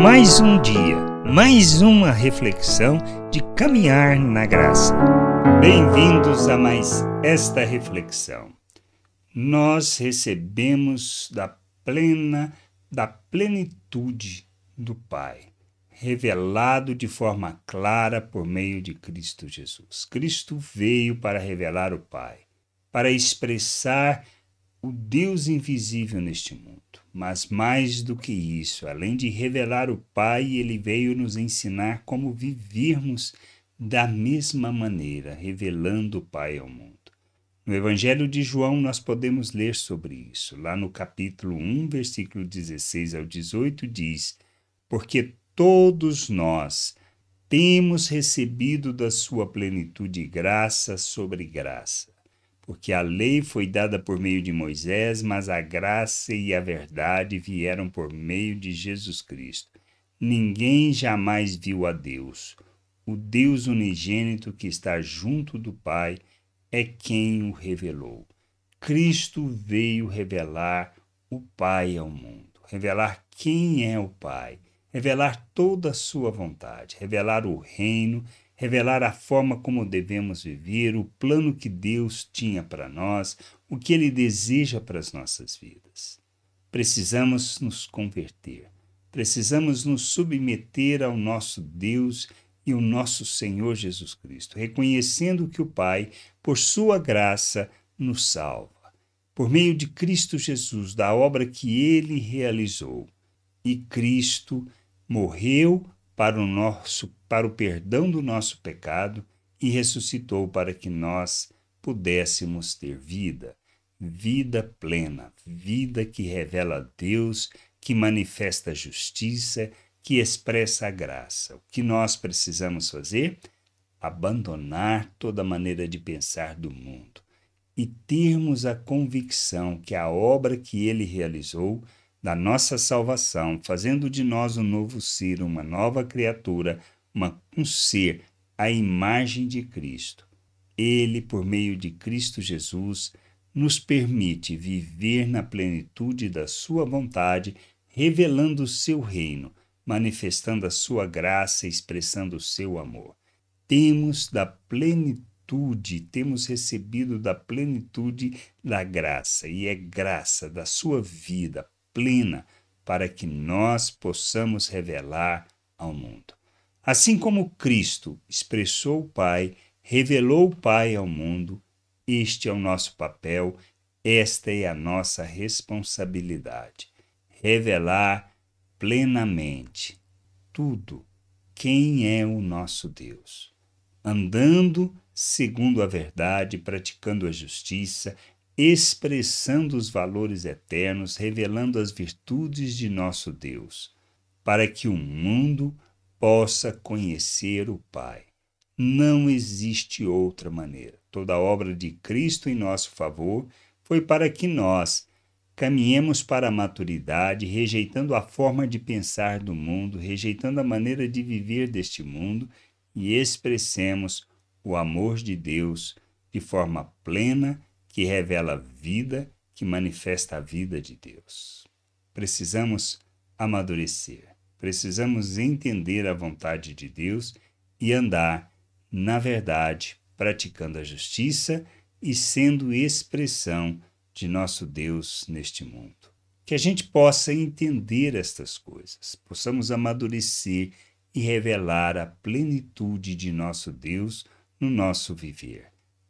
Mais um dia, mais uma reflexão de caminhar na graça. Bem-vindos a mais esta reflexão. Nós recebemos da plena da plenitude do Pai, revelado de forma clara por meio de Cristo Jesus. Cristo veio para revelar o Pai, para expressar o Deus invisível neste mundo. Mas mais do que isso, além de revelar o Pai, ele veio nos ensinar como vivermos da mesma maneira, revelando o Pai ao mundo. No Evangelho de João, nós podemos ler sobre isso. Lá no capítulo 1, versículo 16 ao 18, diz: Porque todos nós temos recebido da sua plenitude graça sobre graça porque a lei foi dada por meio de Moisés, mas a graça e a verdade vieram por meio de Jesus Cristo. Ninguém jamais viu a Deus. O Deus unigênito que está junto do Pai é quem o revelou. Cristo veio revelar o Pai ao mundo, revelar quem é o Pai, revelar toda a sua vontade, revelar o reino revelar a forma como devemos viver, o plano que Deus tinha para nós, o que Ele deseja para as nossas vidas. Precisamos nos converter, precisamos nos submeter ao nosso Deus e ao nosso Senhor Jesus Cristo, reconhecendo que o Pai, por Sua graça, nos salva. Por meio de Cristo Jesus, da obra que Ele realizou. E Cristo morreu para o nosso para o perdão do nosso pecado e ressuscitou para que nós pudéssemos ter vida, vida plena, vida que revela Deus, que manifesta a justiça, que expressa a graça. O que nós precisamos fazer? Abandonar toda maneira de pensar do mundo e termos a convicção que a obra que ele realizou da nossa salvação, fazendo de nós um novo ser, uma nova criatura, uma, um ser à imagem de Cristo. Ele, por meio de Cristo Jesus, nos permite viver na plenitude da Sua vontade, revelando o seu reino, manifestando a sua graça expressando o seu amor. Temos da plenitude, temos recebido da plenitude da graça, e é graça da sua vida plena para que nós possamos revelar ao mundo. Assim como Cristo expressou o Pai, revelou o Pai ao mundo, este é o nosso papel, esta é a nossa responsabilidade. Revelar plenamente tudo quem é o nosso Deus. Andando segundo a verdade, praticando a justiça, expressando os valores eternos, revelando as virtudes de nosso Deus, para que o mundo possa conhecer o Pai. Não existe outra maneira. Toda a obra de Cristo em nosso favor foi para que nós caminhemos para a maturidade, rejeitando a forma de pensar do mundo, rejeitando a maneira de viver deste mundo e expressemos o amor de Deus de forma plena que revela vida, que manifesta a vida de Deus. Precisamos amadurecer, precisamos entender a vontade de Deus e andar na verdade, praticando a justiça e sendo expressão de nosso Deus neste mundo. Que a gente possa entender estas coisas, possamos amadurecer e revelar a plenitude de nosso Deus no nosso viver